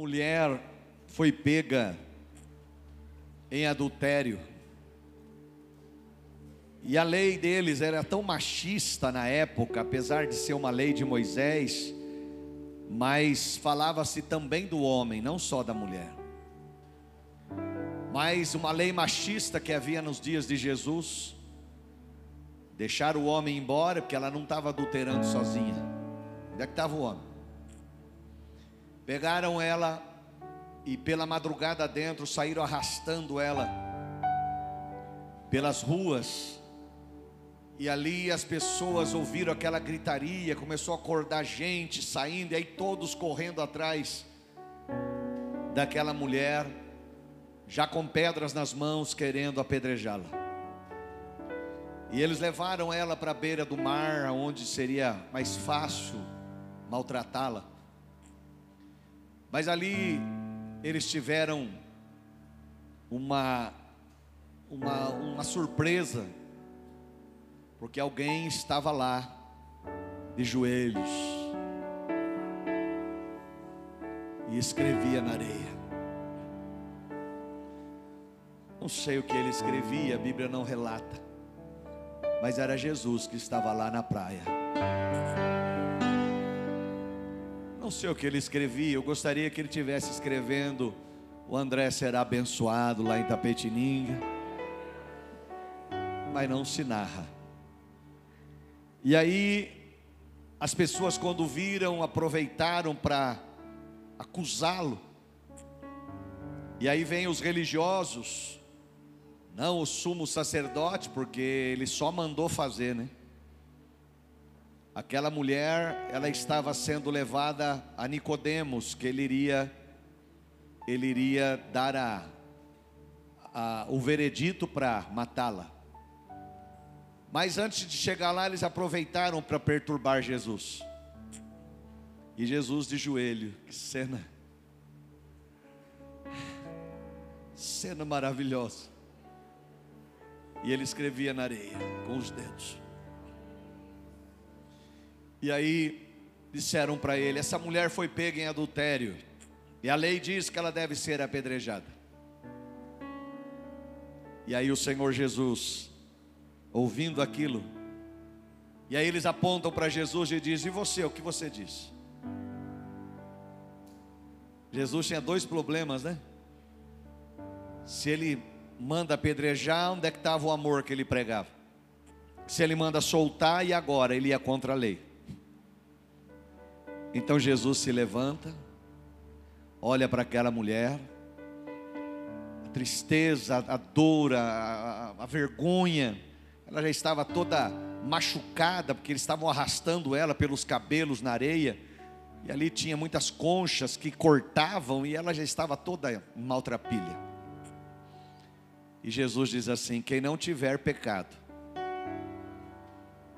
mulher foi pega em adultério. E a lei deles era tão machista na época, apesar de ser uma lei de Moisés, mas falava-se também do homem, não só da mulher. Mas uma lei machista que havia nos dias de Jesus, deixar o homem embora, porque ela não estava adulterando sozinha. Onde é que estava o homem? Pegaram ela e pela madrugada dentro saíram arrastando ela pelas ruas. E ali as pessoas ouviram aquela gritaria, começou a acordar gente saindo, e aí todos correndo atrás daquela mulher, já com pedras nas mãos, querendo apedrejá-la. E eles levaram ela para a beira do mar, onde seria mais fácil maltratá-la. Mas ali eles tiveram uma, uma, uma surpresa, porque alguém estava lá, de joelhos, e escrevia na areia. Não sei o que ele escrevia, a Bíblia não relata, mas era Jesus que estava lá na praia. Não sei o que ele escrevia, eu gostaria que ele tivesse escrevendo: O André será abençoado lá em Tapetininga. Mas não se narra. E aí, as pessoas, quando viram, aproveitaram para acusá-lo. E aí vem os religiosos, não o sumo sacerdote, porque ele só mandou fazer, né? Aquela mulher, ela estava sendo levada a Nicodemos, que ele iria ele iria dar a, a o veredito para matá-la. Mas antes de chegar lá, eles aproveitaram para perturbar Jesus. E Jesus de joelho, que cena. Cena maravilhosa. E ele escrevia na areia com os dedos. E aí disseram para ele: essa mulher foi pega em adultério, e a lei diz que ela deve ser apedrejada. E aí o Senhor Jesus, ouvindo aquilo, e aí eles apontam para Jesus e dizem: E você, o que você diz? Jesus tinha dois problemas, né? Se ele manda apedrejar, onde é que estava o amor que ele pregava? Se ele manda soltar, e agora? Ele ia contra a lei. Então Jesus se levanta, olha para aquela mulher, a tristeza, a dor, a, a, vergonha, ela já estava toda machucada, porque eles estavam arrastando ela pelos cabelos na areia, e ali tinha muitas conchas que cortavam, e ela já estava toda maltrapilha. E Jesus diz assim: quem não tiver pecado,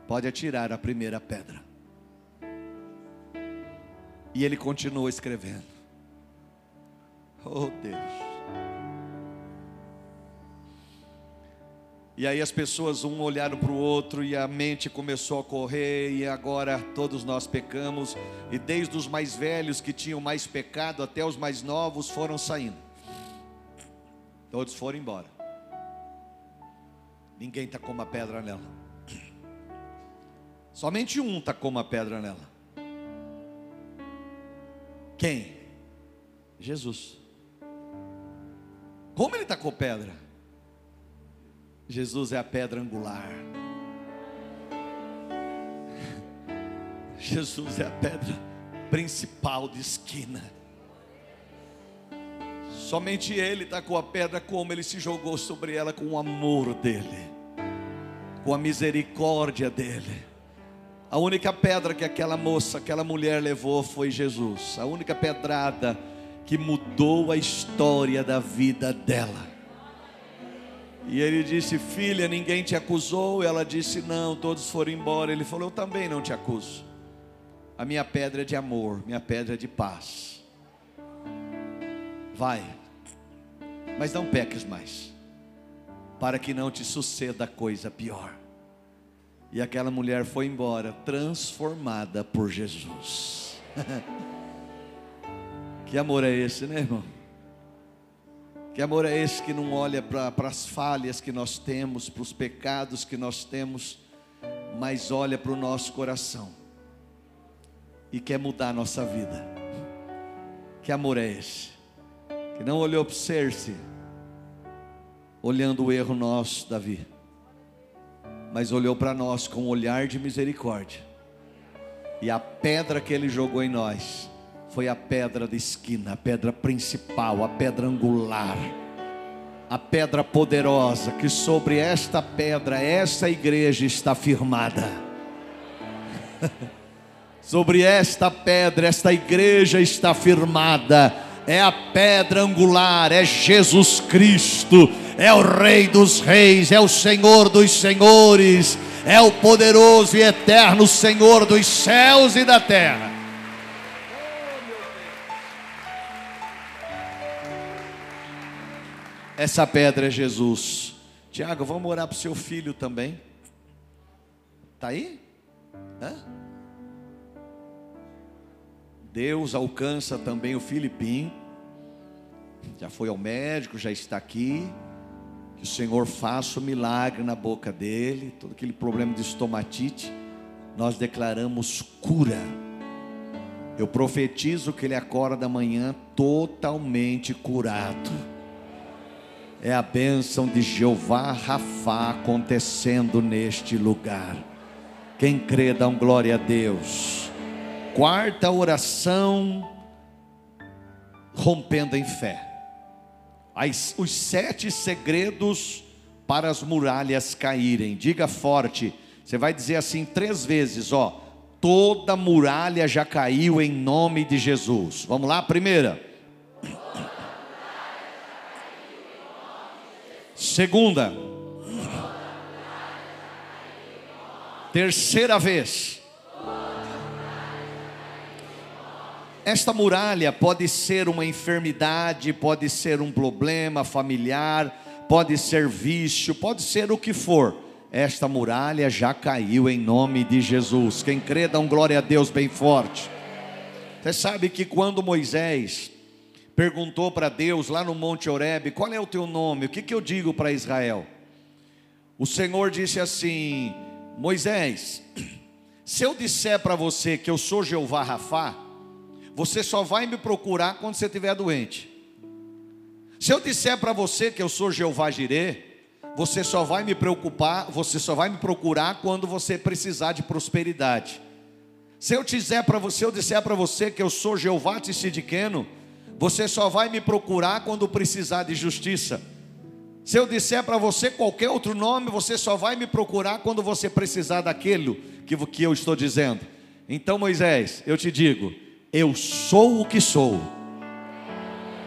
pode atirar a primeira pedra. E ele continua escrevendo. Oh Deus. E aí as pessoas um olharam para o outro e a mente começou a correr e agora todos nós pecamos e desde os mais velhos que tinham mais pecado até os mais novos foram saindo. Todos foram embora. Ninguém tacou uma pedra nela. Somente um tacou uma pedra nela. Quem? Jesus. Como ele tacou pedra? Jesus é a pedra angular. Jesus é a pedra principal de esquina. Somente Ele tacou a pedra como Ele se jogou sobre ela com o amor dEle, com a misericórdia dEle. A única pedra que aquela moça, aquela mulher levou foi Jesus. A única pedrada que mudou a história da vida dela. E ele disse: Filha, ninguém te acusou? Ela disse: Não, todos foram embora. Ele falou: Eu também não te acuso. A minha pedra é de amor, minha pedra é de paz. Vai, mas não peques mais, para que não te suceda coisa pior. E aquela mulher foi embora, transformada por Jesus. Que amor é esse, né, irmão? Que amor é esse que não olha para as falhas que nós temos, para os pecados que nós temos, mas olha para o nosso coração e quer mudar a nossa vida. Que amor é esse? Que não olhou para o Cerce, olhando o erro nosso, Davi, mas olhou para nós com um olhar de misericórdia. E a pedra que ele jogou em nós foi a pedra da esquina, a pedra principal, a pedra angular, a pedra poderosa, que sobre esta pedra, essa igreja está firmada. sobre esta pedra, esta igreja está firmada. É a pedra angular, é Jesus Cristo, é o Rei dos Reis, é o Senhor dos Senhores, é o poderoso e eterno Senhor dos céus e da terra. Essa pedra é Jesus. Tiago, vamos orar para o seu filho também. Está aí? Hã? Deus alcança também o Filipinho. Já foi ao médico, já está aqui. Que o Senhor faça o um milagre na boca dele. Todo aquele problema de estomatite. Nós declaramos cura. Eu profetizo que ele acorda da manhã totalmente curado é a bênção de Jeová Rafá acontecendo neste lugar. Quem crê, dá um glória a Deus. Quarta oração, rompendo em fé. As, os sete segredos para as muralhas caírem. Diga forte. Você vai dizer assim três vezes, ó. Toda muralha já caiu em nome de Jesus. Vamos lá, primeira. Segunda. Terceira vez. Esta muralha pode ser uma enfermidade, pode ser um problema familiar, pode ser vício, pode ser o que for. Esta muralha já caiu em nome de Jesus. Quem crê, dá um glória a Deus bem forte. Você sabe que quando Moisés perguntou para Deus lá no Monte Oreb: Qual é o teu nome? O que, que eu digo para Israel? O Senhor disse assim: Moisés, se eu disser para você que eu sou Jeová Rafá, você só vai me procurar quando você estiver doente. Se eu disser para você que eu sou Jeová Jirê, você só vai me preocupar, você só vai me procurar quando você precisar de prosperidade. Se eu disser para você, eu disser para você que eu sou Jeová Tissidiqueno, você só vai me procurar quando precisar de justiça. Se eu disser para você qualquer outro nome, você só vai me procurar quando você precisar daquilo que, que eu estou dizendo. Então, Moisés, eu te digo: eu sou o que sou.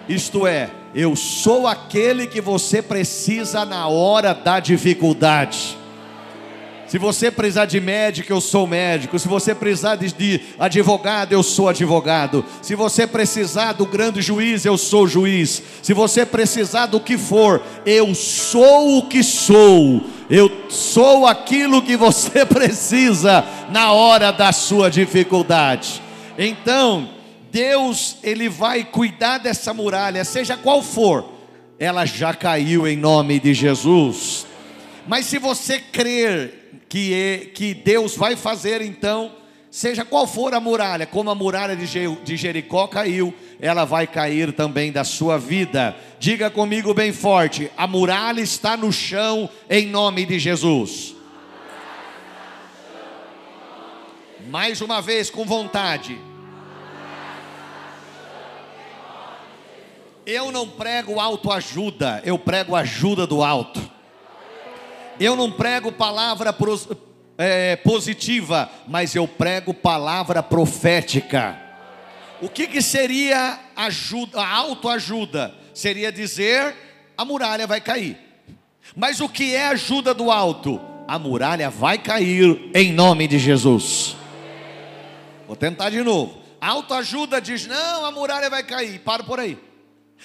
Isto é, eu sou aquele que você precisa na hora da dificuldade. Se você precisar de médico, eu sou médico. Se você precisar de, advogado, eu sou advogado. Se você precisar do grande juiz, eu sou juiz. Se você precisar do que for, eu sou o que sou. Eu sou aquilo que você precisa na hora da sua dificuldade. Então, Deus, ele vai cuidar dessa muralha, seja qual for. Ela já caiu em nome de Jesus. Mas se você crer que, é, que Deus vai fazer então, seja qual for a muralha, como a muralha de Jericó caiu, ela vai cair também da sua vida. Diga comigo bem forte: a muralha está no chão em nome de Jesus. Mais uma vez, com vontade. Eu não prego autoajuda, eu prego ajuda do alto. Eu não prego palavra pros, é, positiva, mas eu prego palavra profética. O que, que seria ajuda, autoajuda? Seria dizer a muralha vai cair. Mas o que é ajuda do alto? A muralha vai cair em nome de Jesus. Vou tentar de novo. Autoajuda diz: não, a muralha vai cair. Para por aí.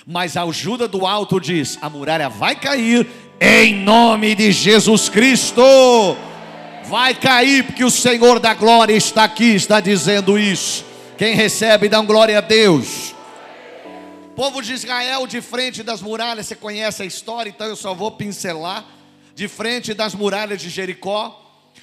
Mas a ajuda do alto diz: a muralha vai cair em nome de Jesus Cristo. Vai cair, porque o Senhor da glória está aqui, está dizendo isso. Quem recebe, dá um glória a Deus. povo de Israel de frente das muralhas, você conhece a história, então eu só vou pincelar. De frente das muralhas de Jericó,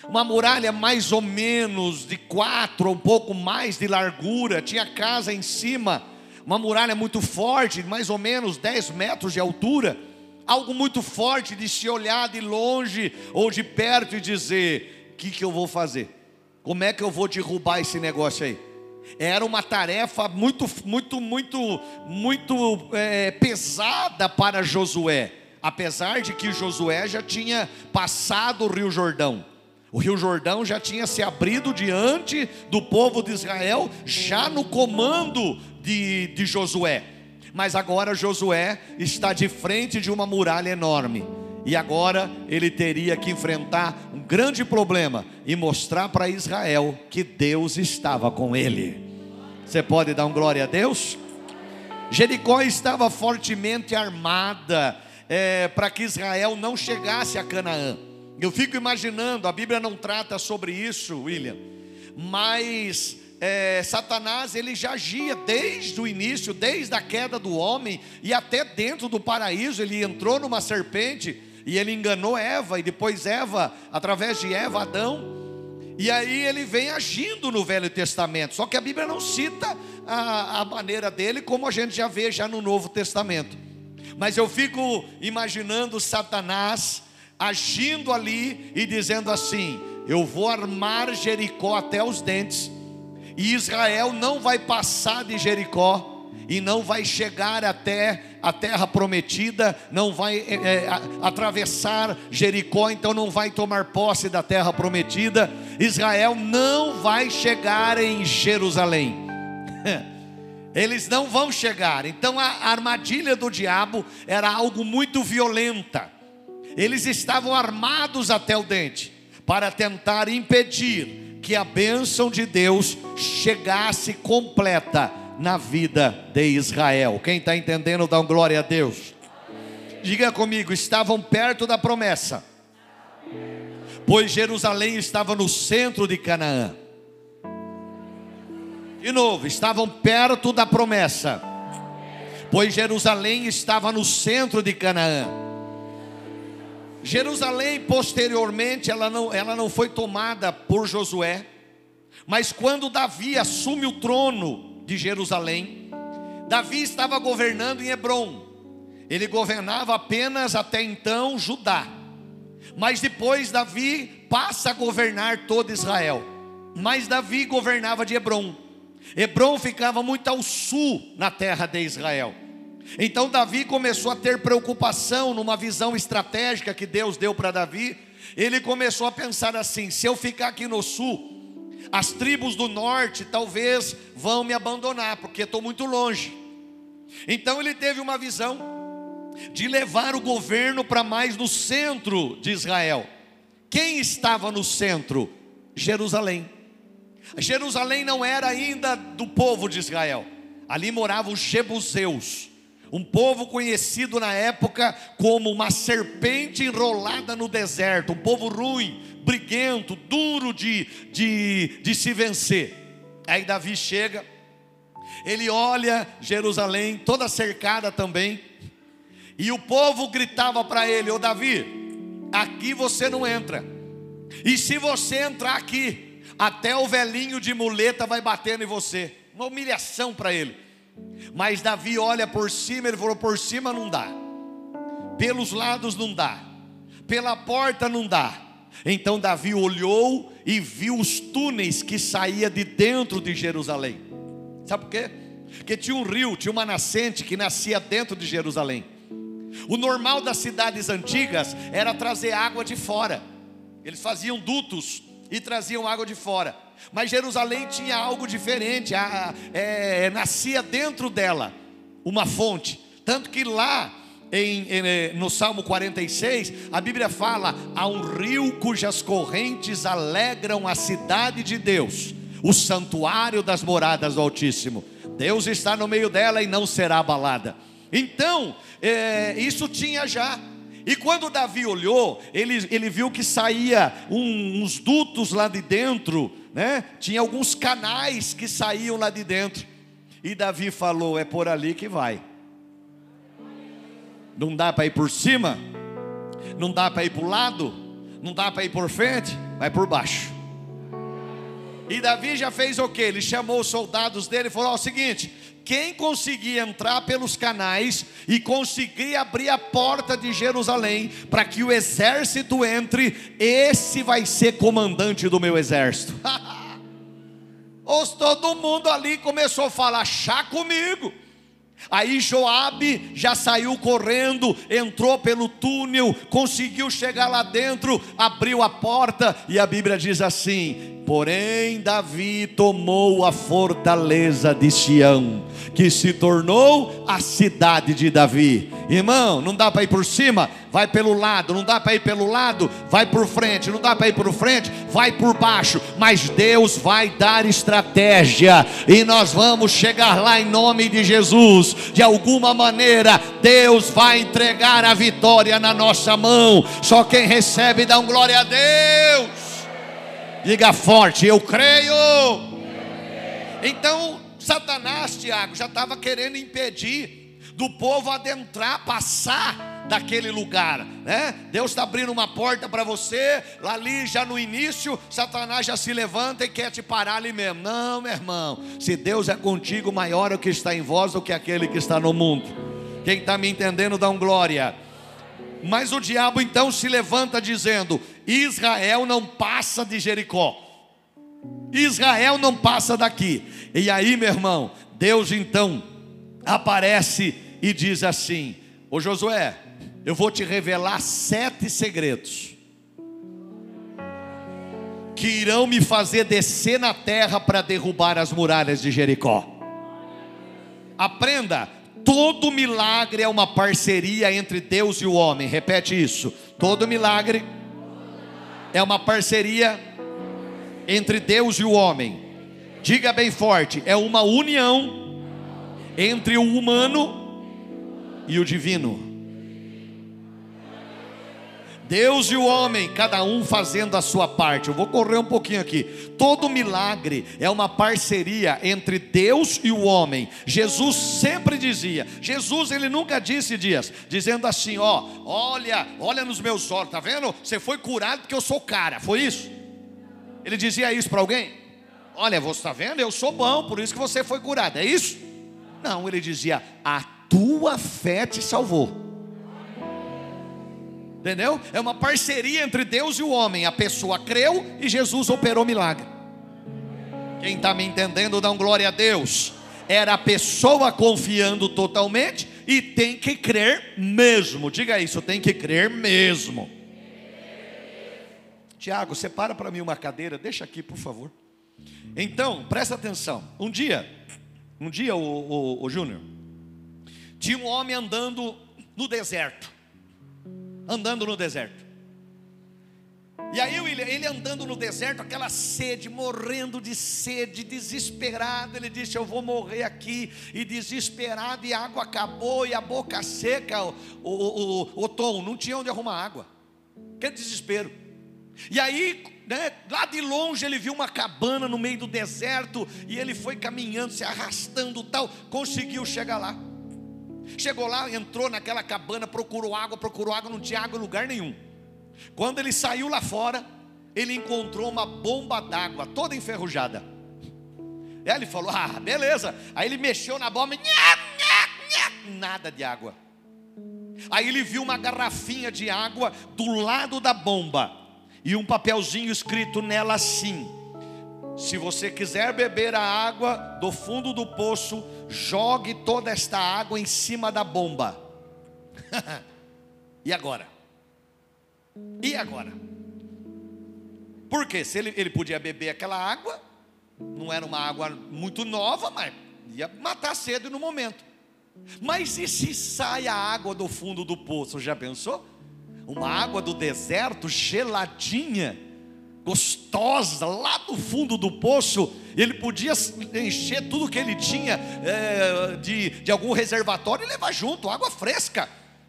uma muralha mais ou menos de quatro ou um pouco mais de largura, tinha casa em cima, uma muralha muito forte, mais ou menos 10 metros de altura, algo muito forte de se olhar de longe ou de perto e dizer: o que, que eu vou fazer? Como é que eu vou derrubar esse negócio aí? Era uma tarefa muito, muito, muito, muito é, pesada para Josué, apesar de que Josué já tinha passado o Rio Jordão. O Rio Jordão já tinha se abrido diante do povo de Israel, já no comando de, de Josué. Mas agora Josué está de frente de uma muralha enorme. E agora ele teria que enfrentar um grande problema e mostrar para Israel que Deus estava com ele. Você pode dar um glória a Deus? Jericó estava fortemente armada é, para que Israel não chegasse a Canaã. Eu fico imaginando, a Bíblia não trata sobre isso, William, mas é, Satanás ele já agia desde o início, desde a queda do homem e até dentro do paraíso. Ele entrou numa serpente e ele enganou Eva, e depois Eva, através de Eva, Adão. E aí ele vem agindo no Velho Testamento. Só que a Bíblia não cita a, a maneira dele, como a gente já vê já no Novo Testamento. Mas eu fico imaginando Satanás agindo ali e dizendo assim: Eu vou armar Jericó até os dentes, e Israel não vai passar de Jericó, e não vai chegar até a terra prometida, não vai é, atravessar Jericó, então não vai tomar posse da terra prometida. Israel não vai chegar em Jerusalém. Eles não vão chegar. Então a armadilha do diabo era algo muito violenta eles estavam armados até o dente para tentar impedir que a bênção de Deus chegasse completa na vida de Israel. Quem está entendendo, dá um glória a Deus. Diga comigo: estavam perto da promessa, pois Jerusalém estava no centro de Canaã. De novo, estavam perto da promessa, pois Jerusalém estava no centro de Canaã. Jerusalém, posteriormente, ela não, ela não foi tomada por Josué, mas quando Davi assume o trono de Jerusalém, Davi estava governando em Hebron, ele governava apenas até então Judá, mas depois Davi passa a governar todo Israel, mas Davi governava de Hebron, Hebron ficava muito ao sul na terra de Israel. Então Davi começou a ter preocupação numa visão estratégica que Deus deu para Davi. Ele começou a pensar assim: se eu ficar aqui no sul, as tribos do norte talvez vão me abandonar, porque estou muito longe. Então ele teve uma visão de levar o governo para mais no centro de Israel. Quem estava no centro? Jerusalém. Jerusalém não era ainda do povo de Israel. Ali moravam os jebuseus. Um povo conhecido na época como uma serpente enrolada no deserto, um povo ruim, briguento, duro de, de, de se vencer. Aí Davi chega, ele olha Jerusalém toda cercada também, e o povo gritava para ele: Ô Davi, aqui você não entra, e se você entrar aqui, até o velhinho de muleta vai batendo em você. Uma humilhação para ele. Mas Davi olha por cima, ele falou: por cima não dá, pelos lados não dá, pela porta não dá. Então Davi olhou e viu os túneis que saía de dentro de Jerusalém. Sabe por quê? Porque tinha um rio, tinha uma nascente que nascia dentro de Jerusalém. O normal das cidades antigas era trazer água de fora. Eles faziam dutos e traziam água de fora. Mas Jerusalém tinha algo diferente, a, é, nascia dentro dela uma fonte. Tanto que lá em, em, eh, no Salmo 46, a Bíblia fala: há um rio cujas correntes alegram a cidade de Deus, o santuário das moradas do Altíssimo. Deus está no meio dela e não será abalada. Então, é, isso tinha já. E quando Davi olhou, ele, ele viu que saía um, uns dutos lá de dentro né? Tinha alguns canais que saíam lá de dentro. E Davi falou: É por ali que vai. Não dá para ir por cima, não dá para ir para o lado, não dá para ir por frente, vai por baixo. E Davi já fez o que? Ele chamou os soldados dele e falou: o seguinte, quem conseguir entrar pelos canais e conseguir abrir a porta de Jerusalém para que o exército entre, esse vai ser comandante do meu exército. Os todo mundo ali começou a falar: chá comigo. Aí Joabe já saiu correndo, entrou pelo túnel, conseguiu chegar lá dentro, abriu a porta e a Bíblia diz assim: Porém Davi tomou a fortaleza de Sião, que se tornou a cidade de Davi. Irmão, não dá para ir por cima, vai pelo lado, não dá para ir pelo lado, vai por frente, não dá para ir por frente, vai por baixo, mas Deus vai dar estratégia e nós vamos chegar lá em nome de Jesus. De alguma maneira, Deus vai entregar a vitória na nossa mão. Só quem recebe dá um glória a Deus. Diga forte, eu creio. Então, Satanás, Tiago, já estava querendo impedir do povo adentrar, passar daquele lugar, né? Deus está abrindo uma porta para você, lá ali já no início, Satanás já se levanta e quer te parar ali mesmo. Não, meu irmão, se Deus é contigo, maior é o que está em vós do que aquele que está no mundo. Quem está me entendendo, dá um glória. Mas o diabo então se levanta dizendo: Israel não passa de Jericó. Israel não passa daqui. E aí, meu irmão, Deus então aparece e diz assim: Ô Josué, eu vou te revelar sete segredos que irão me fazer descer na terra para derrubar as muralhas de Jericó. Aprenda, todo milagre é uma parceria entre Deus e o homem. Repete isso. Todo milagre é uma parceria entre Deus e o homem. Diga bem forte, é uma união entre o humano e o divino. Deus e o homem, cada um fazendo a sua parte. Eu vou correr um pouquinho aqui. Todo milagre é uma parceria entre Deus e o homem. Jesus sempre dizia. Jesus ele nunca disse dias, dizendo assim, ó, olha, olha nos meus olhos, tá vendo? Você foi curado porque eu sou cara. Foi isso? Ele dizia isso para alguém? Olha, você está vendo? Eu sou bom, por isso que você foi curado. É isso? Não, ele dizia a tua fé te salvou. Entendeu? É uma parceria entre Deus e o homem. A pessoa creu e Jesus operou milagre. Quem está me entendendo, dá um glória a Deus. Era a pessoa confiando totalmente e tem que crer mesmo. Diga isso, tem que crer mesmo. Tiago, separa para mim uma cadeira, deixa aqui, por favor. Então, presta atenção. Um dia, um dia, o, o, o Júnior, tinha um homem andando no deserto. Andando no deserto. E aí ele, andando no deserto, aquela sede, morrendo de sede, desesperado, ele disse: Eu vou morrer aqui, e desesperado, e a água acabou, e a boca seca, o, o, o, o Tom, não tinha onde arrumar água. Que desespero. E aí, né, lá de longe, ele viu uma cabana no meio do deserto, e ele foi caminhando, se arrastando tal, conseguiu chegar lá. Chegou lá, entrou naquela cabana, procurou água, procurou água, não tinha água em lugar nenhum. Quando ele saiu lá fora, ele encontrou uma bomba d'água toda enferrujada. Aí ele falou: Ah, beleza. Aí ele mexeu na bomba, nada de água. Aí ele viu uma garrafinha de água do lado da bomba e um papelzinho escrito nela assim: se você quiser beber a água do fundo do poço, jogue toda esta água em cima da bomba. e agora? E agora? Porque se ele, ele podia beber aquela água, não era uma água muito nova, mas ia matar cedo no momento. Mas e se sai a água do fundo do poço? Já pensou? Uma água do deserto geladinha gostosa, lá do fundo do poço, ele podia encher tudo que ele tinha é, de, de algum reservatório e levar junto, água fresca.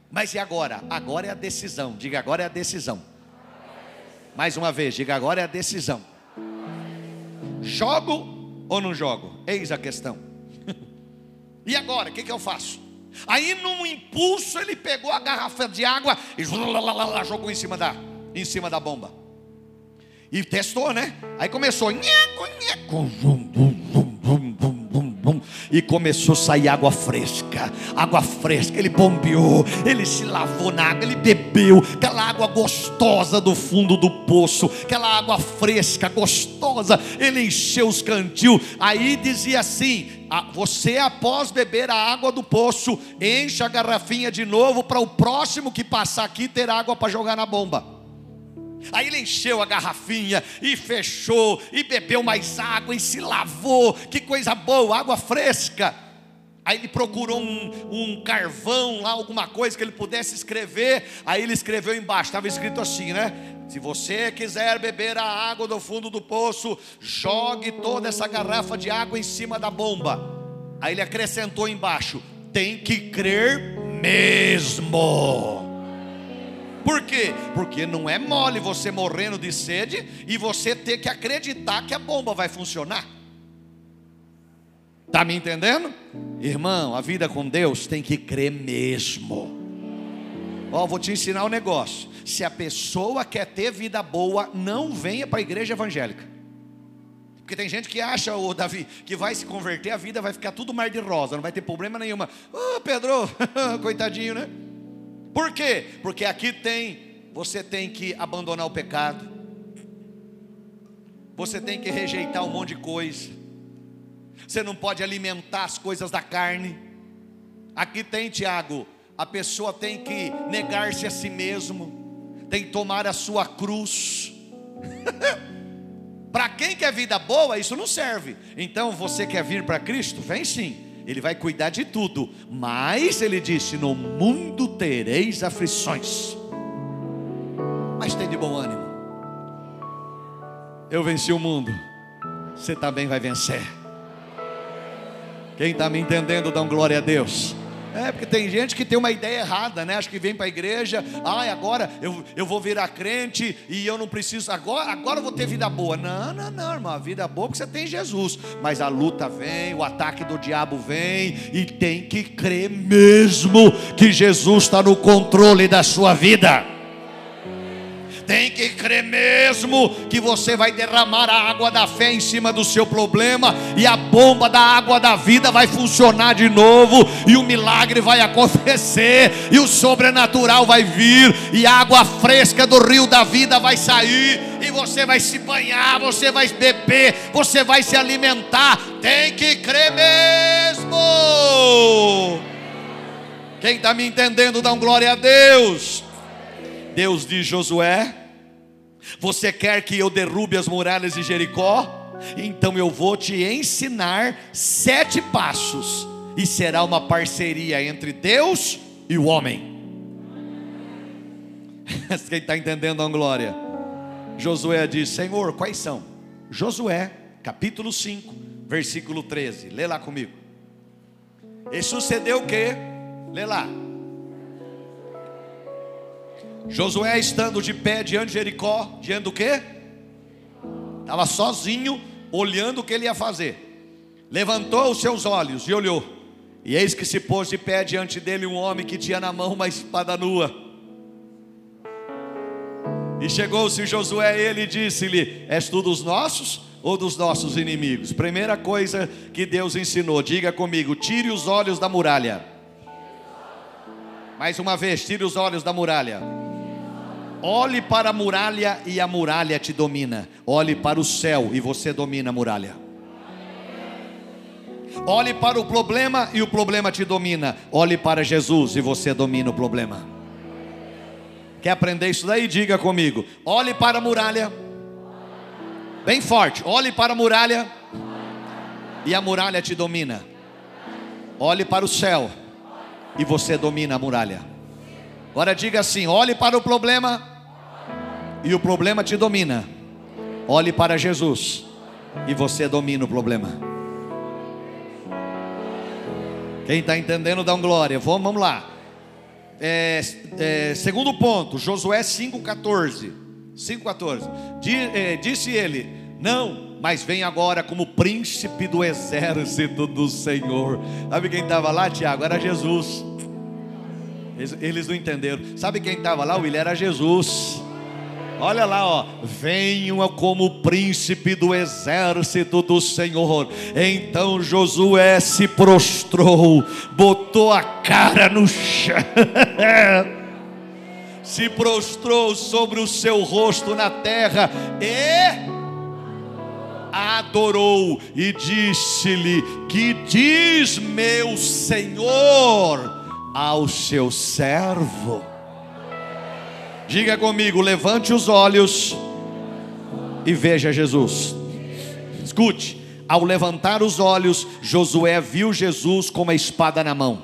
Mas e agora? Agora é a decisão. Diga, agora é a decisão. Mais uma vez, diga, agora é a decisão. Jogo ou não jogo? Eis a questão. e agora, o que, que eu faço? Aí, num impulso, ele pegou a garrafa de água e jogou em cima da, em cima da bomba. E testou, né? Aí começou. E começou a sair água fresca, água fresca. Ele bombeou, ele se lavou na água, ele bebeu aquela água gostosa do fundo do poço, aquela água fresca, gostosa. Ele encheu os cantil. Aí dizia assim: você após beber a água do poço, enche a garrafinha de novo para o próximo que passar aqui ter água para jogar na bomba. Aí ele encheu a garrafinha e fechou, e bebeu mais água e se lavou. Que coisa boa, água fresca. Aí ele procurou um, um, carvão lá, alguma coisa que ele pudesse escrever. Aí ele escreveu embaixo, estava escrito assim, né? Se você quiser beber a água do fundo do poço, jogue toda essa garrafa de água em cima da bomba. Aí ele acrescentou embaixo: tem que crer mesmo. Por quê? Porque não é mole você morrendo de sede e você ter que acreditar que a bomba vai funcionar. Está me entendendo? Irmão, a vida com Deus tem que crer mesmo. Ó, vou te ensinar um negócio. Se a pessoa quer ter vida boa, não venha para a igreja evangélica. Porque tem gente que acha, o Davi, que vai se converter, a vida vai ficar tudo mar de rosa, não vai ter problema nenhuma. Ô, oh, Pedro, coitadinho, né? Por quê? Porque aqui tem, você tem que abandonar o pecado, você tem que rejeitar um monte de coisa, você não pode alimentar as coisas da carne. Aqui tem, Tiago, a pessoa tem que negar-se a si mesmo, tem que tomar a sua cruz. para quem quer vida boa, isso não serve. Então você quer vir para Cristo? Vem sim. Ele vai cuidar de tudo. Mas ele disse: No mundo tereis aflições. Mas tem de bom ânimo. Eu venci o mundo. Você também vai vencer. Quem está me entendendo, dá um glória a Deus. É, porque tem gente que tem uma ideia errada, né? Acho que vem para a igreja, ai, agora eu, eu vou virar crente e eu não preciso, agora, agora eu vou ter vida boa. Não, não, não, irmão, a vida boa porque você tem Jesus. Mas a luta vem, o ataque do diabo vem, e tem que crer mesmo que Jesus está no controle da sua vida tem que crer mesmo que você vai derramar a água da fé em cima do seu problema e a bomba da água da vida vai funcionar de novo e o milagre vai acontecer e o sobrenatural vai vir e a água fresca do rio da vida vai sair e você vai se banhar, você vai beber, você vai se alimentar. Tem que crer mesmo. Quem está me entendendo, dá um glória a Deus. Deus diz Josué: Você quer que eu derrube as muralhas de Jericó? Então eu vou te ensinar sete passos, e será uma parceria entre Deus e o homem. Quem está entendendo a glória? Josué diz: Senhor, quais são? Josué, capítulo 5, versículo 13. Lê lá comigo. E sucedeu o que? Lê lá. Josué estando de pé diante de Jericó, diante do quê? Estava sozinho, olhando o que ele ia fazer. Levantou os seus olhos e olhou. E eis que se pôs de pé diante dele um homem que tinha na mão uma espada nua. E chegou-se Josué a ele e disse-lhe: És tu dos nossos ou dos nossos inimigos? Primeira coisa que Deus ensinou, diga comigo: tire os olhos da muralha. Mais uma vez, tire os olhos da muralha. Olhe para a muralha e a muralha te domina. Olhe para o céu e você domina a muralha. Olhe para o problema e o problema te domina. Olhe para Jesus e você domina o problema. Quer aprender isso daí? Diga comigo. Olhe para a muralha. Bem forte. Olhe para a muralha. E a muralha te domina. Olhe para o céu. E você domina a muralha. Agora diga assim: olhe para o problema e o problema te domina. Olhe para Jesus e você domina o problema. Quem está entendendo, dá um glória. Vamos, vamos lá. É, é, segundo ponto, Josué 5,14. 5,14. É, disse ele: Não, mas vem agora como príncipe do exército do Senhor. Sabe quem estava lá, Tiago? Era Jesus. Eles, eles não entenderam. Sabe quem estava lá? O Ele era Jesus. Olha lá, ó. Venham como príncipe do exército do Senhor. Então Josué se prostrou, botou a cara no chão. se prostrou sobre o seu rosto na terra e adorou e disse-lhe: Que diz meu Senhor ao seu servo? Diga comigo, levante os olhos e veja Jesus. Escute, ao levantar os olhos, Josué viu Jesus com a espada na mão.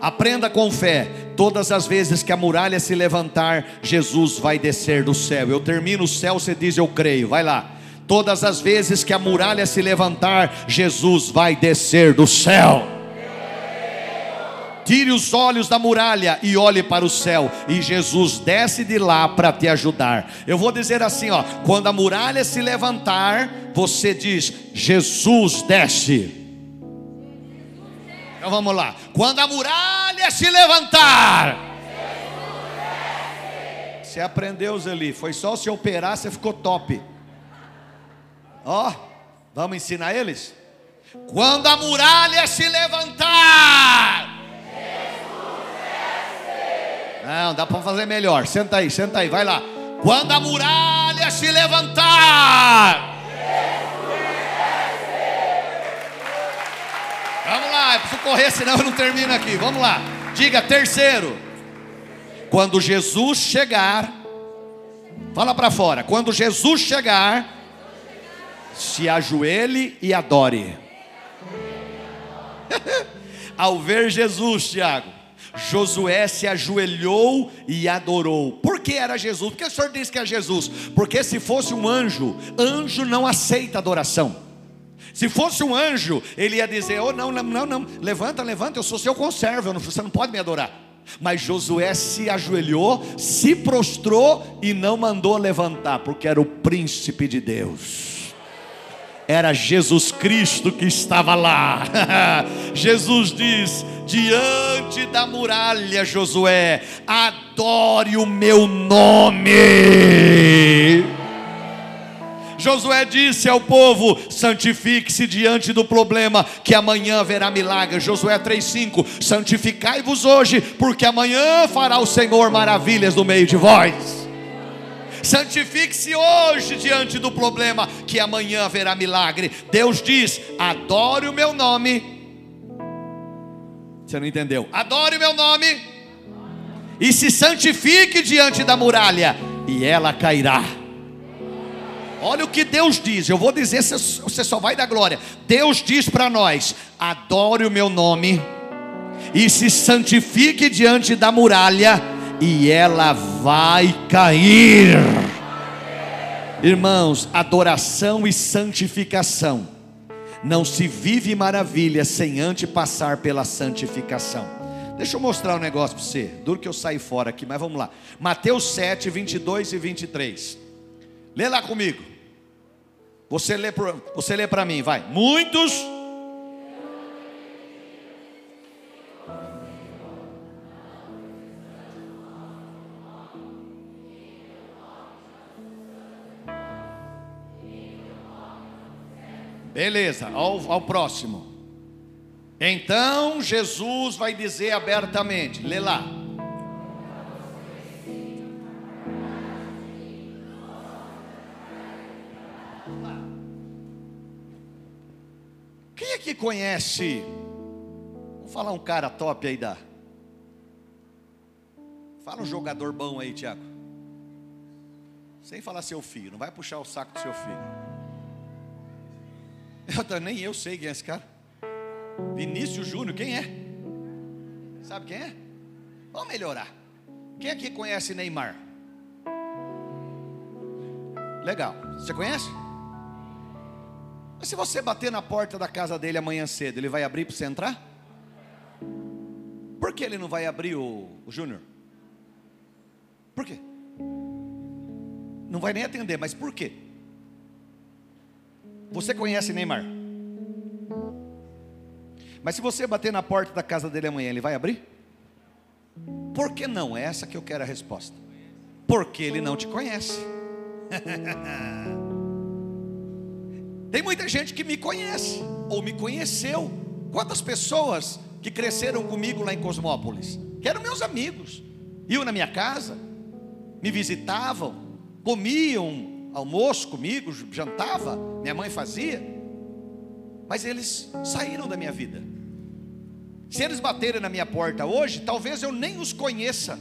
Aprenda com fé. Todas as vezes que a muralha se levantar, Jesus vai descer do céu. Eu termino o céu, você diz eu creio. Vai lá. Todas as vezes que a muralha se levantar, Jesus vai descer do céu. Tire os olhos da muralha e olhe para o céu, e Jesus desce de lá para te ajudar. Eu vou dizer assim, ó, quando a muralha se levantar, você diz: Jesus desce. Então vamos lá. Quando a muralha se levantar, você aprendeu, Zeli. Foi só se operar, você ficou top. Ó, vamos ensinar eles? Quando a muralha se levantar, não, dá para fazer melhor. Senta aí, senta aí, vai lá. Quando a muralha se levantar. Vamos lá, eu preciso correr, senão eu não termino aqui. Vamos lá. Diga terceiro. Quando Jesus chegar, fala para fora. Quando Jesus chegar, se ajoelhe e adore. Ao ver Jesus, Tiago, Josué se ajoelhou e adorou. Por que era Jesus? Por que o senhor disse que é Jesus? Porque se fosse um anjo, anjo não aceita adoração. Se fosse um anjo, ele ia dizer: Oh, não, não, não, não, levanta, levanta, eu sou seu conservo, você não pode me adorar. Mas Josué se ajoelhou, se prostrou e não mandou levantar, porque era o príncipe de Deus era Jesus Cristo que estava lá. Jesus diz: diante da muralha, Josué, adore o meu nome. Josué disse ao povo: santifique-se diante do problema, que amanhã haverá milagre. Josué 3,5: santificai-vos hoje, porque amanhã fará o Senhor maravilhas no meio de vós. Santifique-se hoje diante do problema, que amanhã haverá milagre. Deus diz: adore o meu nome. Você não entendeu? Adore o meu nome e se santifique diante da muralha, e ela cairá. Olha o que Deus diz, eu vou dizer, você só vai dar glória. Deus diz para nós: adore o meu nome e se santifique diante da muralha, e ela vai cair. Irmãos, adoração e santificação. Não se vive maravilha sem antes passar pela santificação. Deixa eu mostrar um negócio para você. Duro que eu saio fora aqui, mas vamos lá. Mateus 7, 22 e 23. Lê lá comigo. Você lê, você para mim, vai. Muitos Beleza, ao, ao próximo. Então Jesus vai dizer abertamente, lê lá. Quem é que conhece? Vamos falar um cara top aí da. Fala um jogador bom aí, Tiago. Sem falar seu filho, não vai puxar o saco do seu filho. Eu, nem eu sei quem é esse cara. Vinícius Júnior, quem é? Sabe quem é? Vamos melhorar. Quem aqui conhece Neymar? Legal. Você conhece? Mas se você bater na porta da casa dele amanhã cedo, ele vai abrir para você entrar? Por que ele não vai abrir o, o Júnior? Por quê? Não vai nem atender, mas por quê? Você conhece Neymar? Mas se você bater na porta da casa dele amanhã, ele vai abrir? Por que não? É essa que eu quero a resposta. Porque ele não te conhece. Tem muita gente que me conhece, ou me conheceu. Quantas pessoas que cresceram comigo lá em Cosmópolis, que eram meus amigos, iam na minha casa, me visitavam, comiam almoço comigo, jantava, minha mãe fazia, mas eles saíram da minha vida. Se eles baterem na minha porta hoje, talvez eu nem os conheça.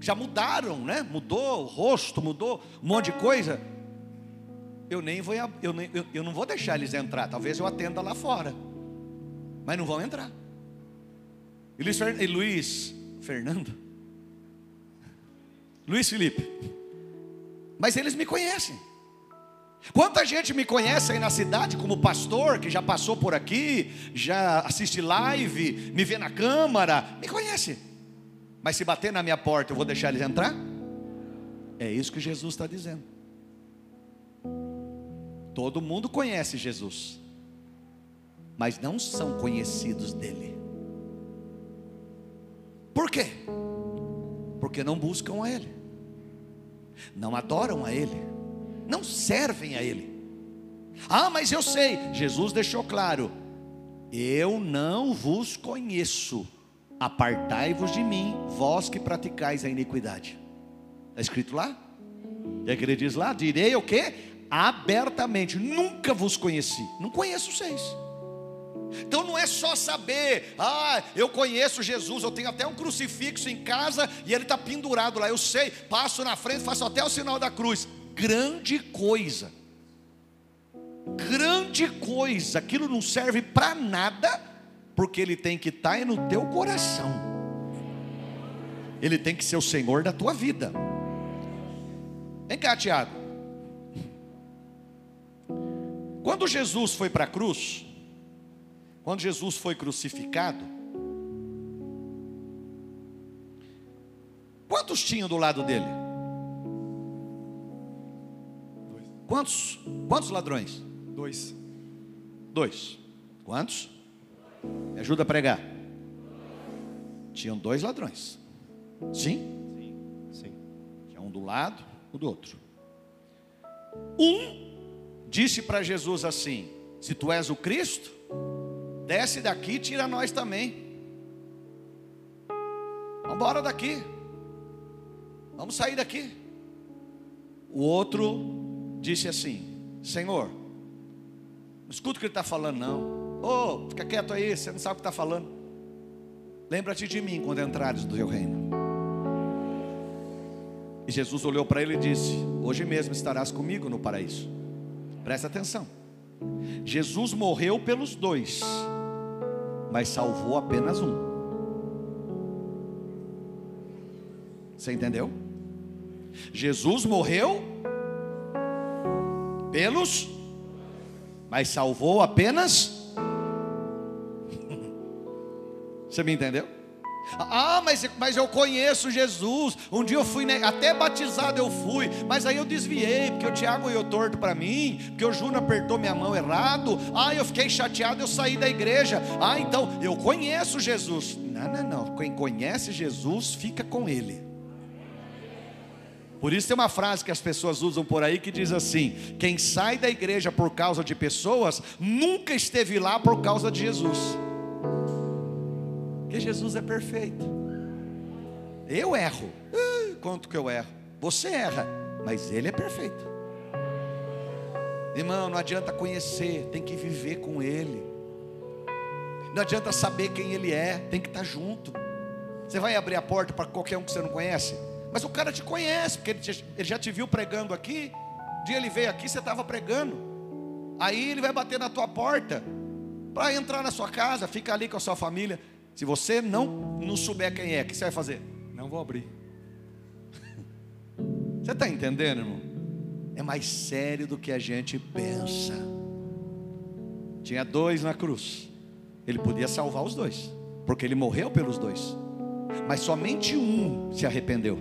Já mudaram, né? Mudou o rosto, mudou um monte de coisa. Eu nem vou, eu, nem, eu, eu não vou deixar eles entrar. Talvez eu atenda lá fora, mas não vão entrar. E Luiz, e Luiz Fernando, Luiz Felipe, mas eles me conhecem. Quanta gente me conhece aí na cidade como pastor, que já passou por aqui, já assiste live, me vê na câmara, me conhece. Mas se bater na minha porta, eu vou deixar eles entrar? É isso que Jesus está dizendo. Todo mundo conhece Jesus, mas não são conhecidos dele. Por quê? Porque não buscam a Ele, não adoram a Ele não servem a Ele. Ah, mas eu sei, Jesus deixou claro: eu não vos conheço, apartai-vos de mim, vós que praticais a iniquidade. Está escrito lá? E é que ele diz lá: direi o que? Abertamente, nunca vos conheci, não conheço vocês. Então não é só saber, ah, eu conheço Jesus, eu tenho até um crucifixo em casa e ele está pendurado lá, eu sei, passo na frente, faço até o sinal da cruz grande coisa. Grande coisa, aquilo não serve para nada, porque ele tem que estar tá no teu coração. Ele tem que ser o Senhor da tua vida. Vem cá, Tiago. Quando Jesus foi para a cruz, quando Jesus foi crucificado, quantos tinham do lado dele? Quantos? Quantos ladrões? Dois. Dois. Quantos? Me ajuda a pregar. Tinham dois ladrões. Sim? Sim. Sim. Tinha um do lado, o do outro. Um disse para Jesus assim: Se tu és o Cristo, desce daqui tira nós também. Vamos embora daqui. Vamos sair daqui. O outro disse assim: Senhor, não escuta o que ele está falando, não. Ô, oh, fica quieto aí, você não sabe o que está falando. Lembra-te de mim quando entrares no teu reino. E Jesus olhou para ele e disse: Hoje mesmo estarás comigo no paraíso. Presta atenção. Jesus morreu pelos dois, mas salvou apenas um. Você entendeu? Jesus morreu pelos, mas salvou apenas. Você me entendeu? Ah, mas, mas eu conheço Jesus. Um dia eu fui, até batizado eu fui, mas aí eu desviei, porque o Tiago olhou torto para mim, porque o Júnior apertou minha mão errado. Ah, eu fiquei chateado, eu saí da igreja. Ah, então eu conheço Jesus. Não, não, não. Quem conhece Jesus fica com Ele. Por isso tem uma frase que as pessoas usam por aí que diz assim: quem sai da igreja por causa de pessoas, nunca esteve lá por causa de Jesus. Porque Jesus é perfeito. Eu erro. Quanto que eu erro? Você erra, mas ele é perfeito. Irmão, não adianta conhecer, tem que viver com ele. Não adianta saber quem ele é, tem que estar junto. Você vai abrir a porta para qualquer um que você não conhece? Mas o cara te conhece, porque ele já te viu pregando aqui. Um dia ele veio aqui, você estava pregando. Aí ele vai bater na tua porta para entrar na sua casa, fica ali com a sua família. Se você não, não souber quem é, o que você vai fazer? Não vou abrir. Você está entendendo, irmão? É mais sério do que a gente pensa. Tinha dois na cruz. Ele podia salvar os dois, porque ele morreu pelos dois. Mas somente um se arrependeu.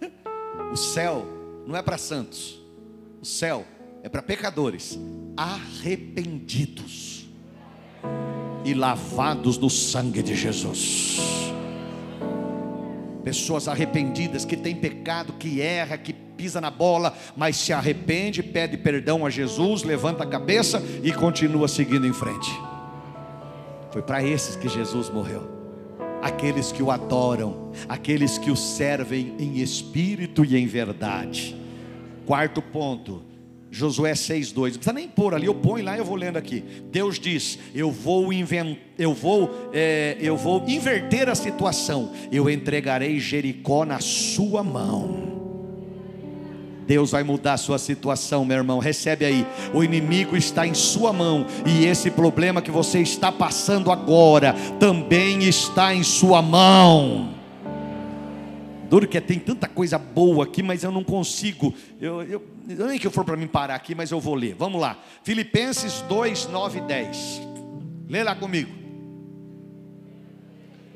O céu não é para santos. O céu é para pecadores arrependidos e lavados no sangue de Jesus. Pessoas arrependidas que têm pecado, que erra, que pisa na bola, mas se arrepende, pede perdão a Jesus, levanta a cabeça e continua seguindo em frente. Foi para esses que Jesus morreu. Aqueles que o adoram, aqueles que o servem em espírito e em verdade. Quarto ponto, Josué 6,2. Não precisa nem pôr ali, eu ponho lá e eu vou lendo aqui. Deus diz: Eu vou invent... eu vou, é, eu vou inverter a situação. Eu entregarei Jericó na sua mão. Deus vai mudar a sua situação, meu irmão. Recebe aí. O inimigo está em sua mão. E esse problema que você está passando agora também está em sua mão. Duro que tem tanta coisa boa aqui, mas eu não consigo. Eu, eu, nem que eu for para mim parar aqui, mas eu vou ler. Vamos lá. Filipenses 2, 9 e 10. Lê lá comigo.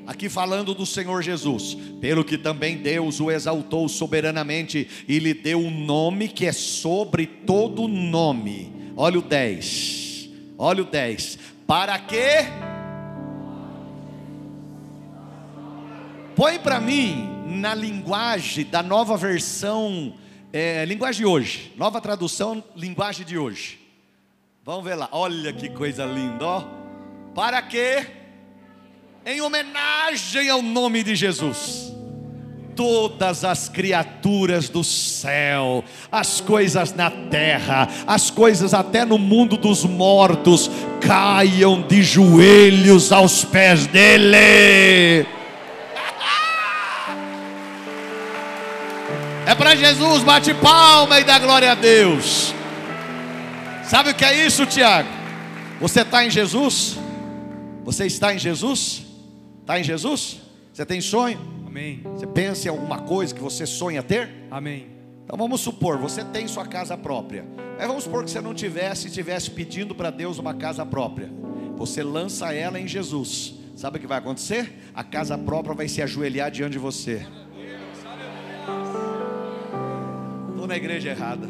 Aqui falando do Senhor Jesus, pelo que também Deus o exaltou soberanamente e lhe deu um nome que é sobre todo nome. Olha o 10. Olha o 10. Para que Põe para mim na linguagem da nova versão, é, linguagem de hoje, nova tradução, linguagem de hoje. Vamos ver lá, olha que coisa linda, ó. Para que, em homenagem ao nome de Jesus, todas as criaturas do céu, as coisas na terra, as coisas até no mundo dos mortos, caiam de joelhos aos pés dele. É para Jesus, bate palma e dá glória a Deus. Sabe o que é isso, Tiago? Você está em Jesus? Você está em Jesus? Está em Jesus? Você tem sonho? Amém. Você pensa em alguma coisa que você sonha ter? Amém. Então vamos supor, você tem sua casa própria. Mas vamos supor que você não tivesse, estivesse pedindo para Deus uma casa própria. Você lança ela em Jesus. Sabe o que vai acontecer? A casa própria vai se ajoelhar diante de você. Na igreja errada.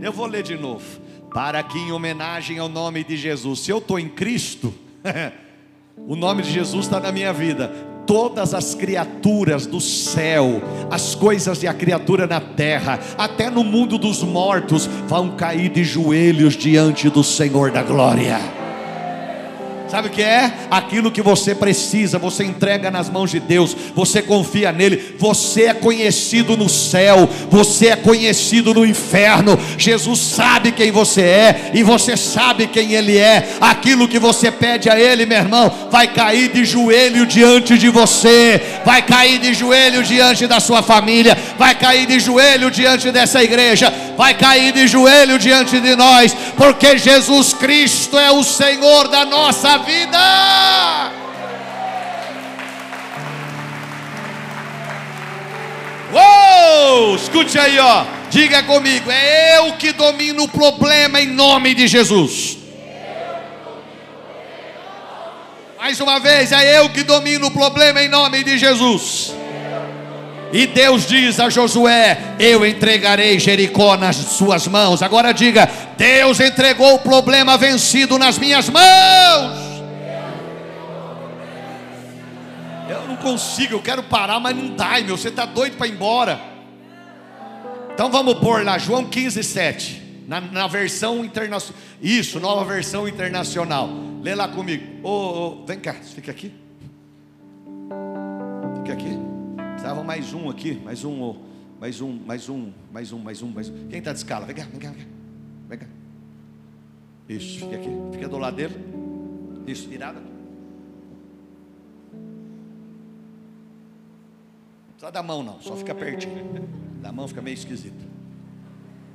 Eu vou ler de novo. Para que, em homenagem ao nome de Jesus, se eu estou em Cristo, o nome de Jesus está na minha vida. Todas as criaturas do céu, as coisas e a criatura na terra, até no mundo dos mortos, vão cair de joelhos diante do Senhor da glória. Sabe o que é? Aquilo que você precisa, você entrega nas mãos de Deus, você confia nele, você é conhecido no céu, você é conhecido no inferno. Jesus sabe quem você é e você sabe quem ele é. Aquilo que você pede a ele, meu irmão, vai cair de joelho diante de você, vai cair de joelho diante da sua família, vai cair de joelho diante dessa igreja, vai cair de joelho diante de nós, porque Jesus Cristo é o Senhor da nossa vida. Uou! Escute aí, ó. Diga comigo, é eu que domino o problema em nome de Jesus. Mais uma vez, é eu que domino o problema em nome de Jesus. E Deus diz a Josué: Eu entregarei Jericó nas suas mãos. Agora diga: Deus entregou o problema vencido nas minhas mãos. Consigo, eu quero parar, mas não dá, meu. Você está doido para ir embora. Então vamos pôr lá, João 15, 7. Na, na versão internacional. Isso, nova versão internacional. Lê lá comigo. Oh, oh, vem cá, fica aqui. Fica aqui. Precisava mais um aqui, mais um, mais um, mais um, mais um, mais um, mais um. Quem está de escala? Vem cá, vem cá, vem cá. Vem cá. Isso, fica aqui. Fica do lado dele. Isso, virada. Não precisa da mão não, só fica pertinho. Da mão fica meio esquisito.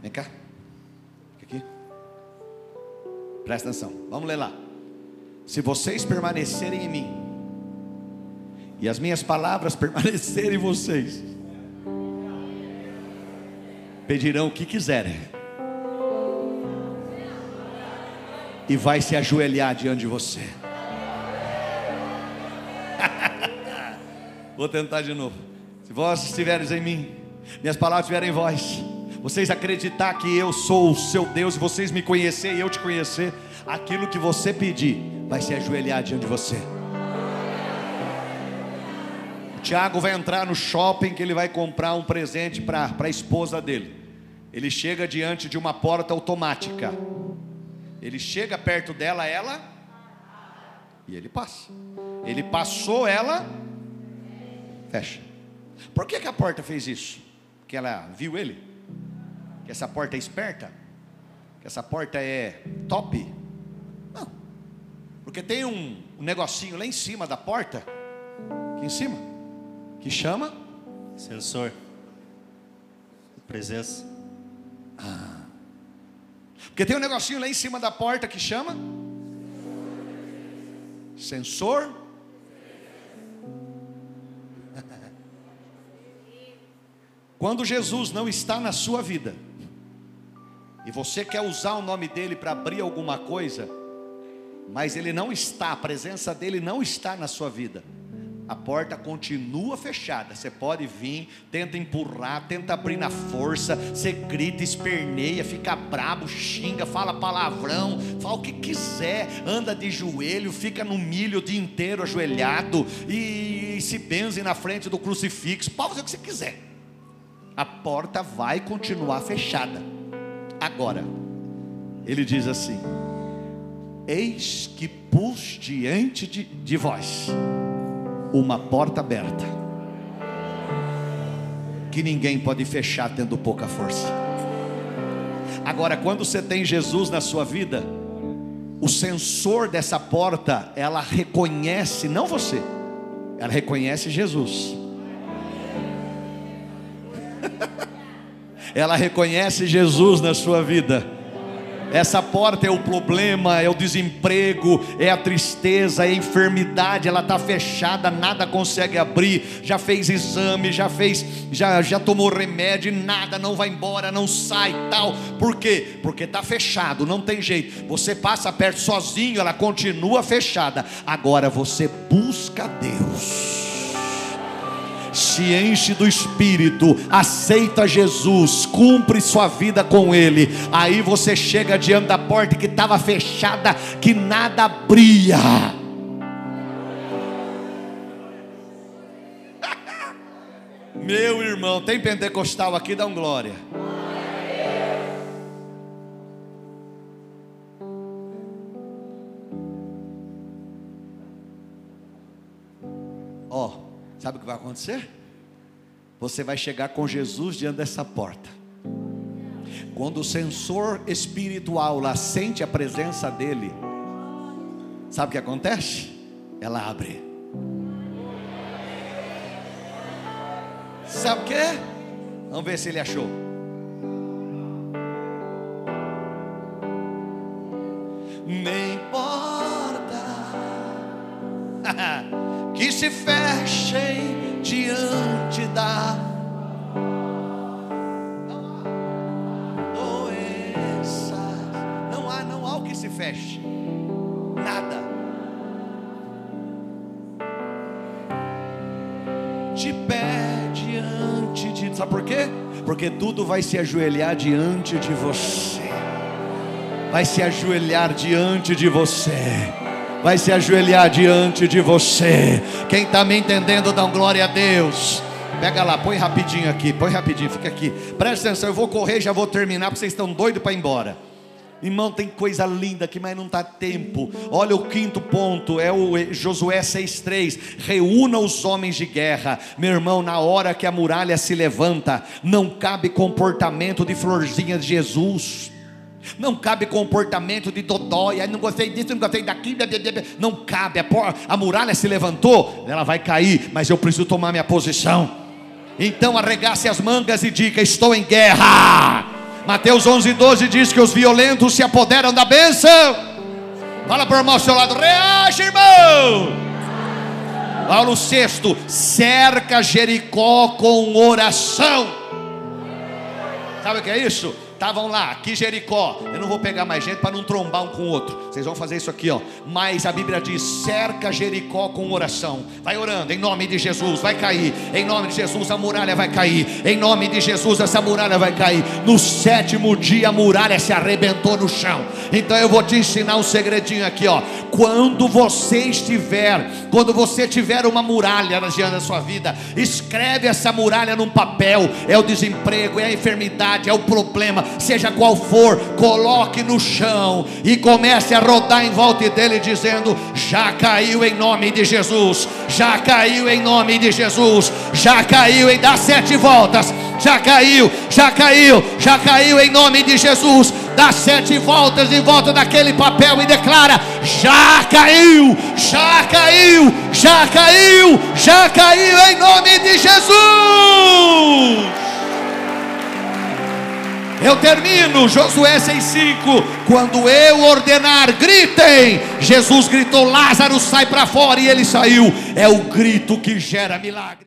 Vem cá. Fica aqui. Presta atenção. Vamos ler lá. Se vocês permanecerem em mim, e as minhas palavras permanecerem em vocês, pedirão o que quiserem, e vai se ajoelhar diante de você. Vou tentar de novo. Se vós estiveres em mim, minhas palavras estiverem em vós, vocês acreditar que eu sou o seu Deus, e vocês me conhecer e eu te conhecer, aquilo que você pedir vai se ajoelhar diante de você. O Tiago vai entrar no shopping que ele vai comprar um presente para a esposa dele. Ele chega diante de uma porta automática. Ele chega perto dela, ela e ele passa. Ele passou, ela fecha. Por que, que a porta fez isso? Porque ela viu ele? Que essa porta é esperta? Que essa porta é top? Não. Porque tem um, um negocinho lá em cima da porta, aqui em cima, que chama Sensor. Presença. Ah. Porque tem um negocinho lá em cima da porta que chama sensor. Quando Jesus não está na sua vida, e você quer usar o nome dele para abrir alguma coisa, mas ele não está, a presença dele não está na sua vida a porta continua fechada. Você pode vir, tenta empurrar, tenta abrir na força, você grita, esperneia, fica brabo, xinga, fala palavrão, fala o que quiser, anda de joelho, fica no milho o dia inteiro ajoelhado e, se benze na frente do crucifixo, pode fazer o que você quiser. A porta vai continuar fechada. Agora, ele diz assim: Eis que pus diante de, de vós uma porta aberta que ninguém pode fechar tendo pouca força. Agora, quando você tem Jesus na sua vida, o sensor dessa porta, ela reconhece não você, ela reconhece Jesus. Ela reconhece Jesus na sua vida. Essa porta é o problema, é o desemprego, é a tristeza, é a enfermidade, ela está fechada, nada consegue abrir. Já fez exame, já fez, já, já tomou remédio, nada, não vai embora, não sai tal. Por quê? Porque está fechado, não tem jeito. Você passa perto sozinho, ela continua fechada. Agora você busca Deus se enche do Espírito, aceita Jesus, cumpre sua vida com Ele. Aí você chega diante da porta que estava fechada, que nada abria. Meu irmão, tem pentecostal aqui, dá um glória. Ó. Oh. Sabe o que vai acontecer? Você vai chegar com Jesus diante dessa porta. Quando o sensor espiritual lá sente a presença dele, sabe o que acontece? Ela abre. Sabe o que? Vamos ver se ele achou. Nem importa. que se fechem diante da doença. Não há, não há o que se feche. Nada. De pé diante de. Sabe por quê? Porque tudo vai se ajoelhar diante de você. Vai se ajoelhar diante de você vai se ajoelhar diante de você. Quem está me entendendo, dá glória a Deus. Pega lá, põe rapidinho aqui, põe rapidinho, fica aqui. Presta atenção, eu vou correr, já vou terminar, porque vocês estão doidos para ir embora. Irmão, tem coisa linda aqui, mas não está tempo. Olha o quinto ponto, é o Josué 6,3. Reúna os homens de guerra. Meu irmão, na hora que a muralha se levanta, não cabe comportamento de florzinha de Jesus. Não cabe comportamento de dodói, não gostei disso, não gostei daquilo, não cabe. A muralha se levantou, ela vai cair, mas eu preciso tomar minha posição. Então arregace as mangas e diga: Estou em guerra. Mateus 11, 12 diz que os violentos se apoderam da bênção. Fala para o irmão ao seu lado, reage, irmão. Paulo VI, cerca Jericó com oração. Sabe o que é isso? Estavam lá, aqui Jericó. Eu não vou pegar mais gente para não trombar um com o outro. Vocês vão fazer isso aqui, ó. Mas a Bíblia diz: cerca Jericó com oração. Vai orando, em nome de Jesus, vai cair. Em nome de Jesus, a muralha vai cair. Em nome de Jesus, essa muralha vai cair. No sétimo dia, a muralha se arrebentou no chão. Então eu vou te ensinar um segredinho aqui, ó. Quando você estiver, quando você tiver uma muralha diante da sua vida, escreve essa muralha num papel. É o desemprego, é a enfermidade, é o problema, seja qual for, coloque no chão e comece a rodar em volta dele, dizendo: Já caiu em nome de Jesus, já caiu em nome de Jesus, já caiu em dá sete voltas, já caiu, já caiu, já caiu em nome de Jesus. Dá sete voltas em volta daquele papel e declara: Já caiu, já caiu, já caiu, já caiu em nome de Jesus. Eu termino, Josué 6,5. Quando eu ordenar, gritem. Jesus gritou: Lázaro sai para fora e ele saiu. É o grito que gera milagre.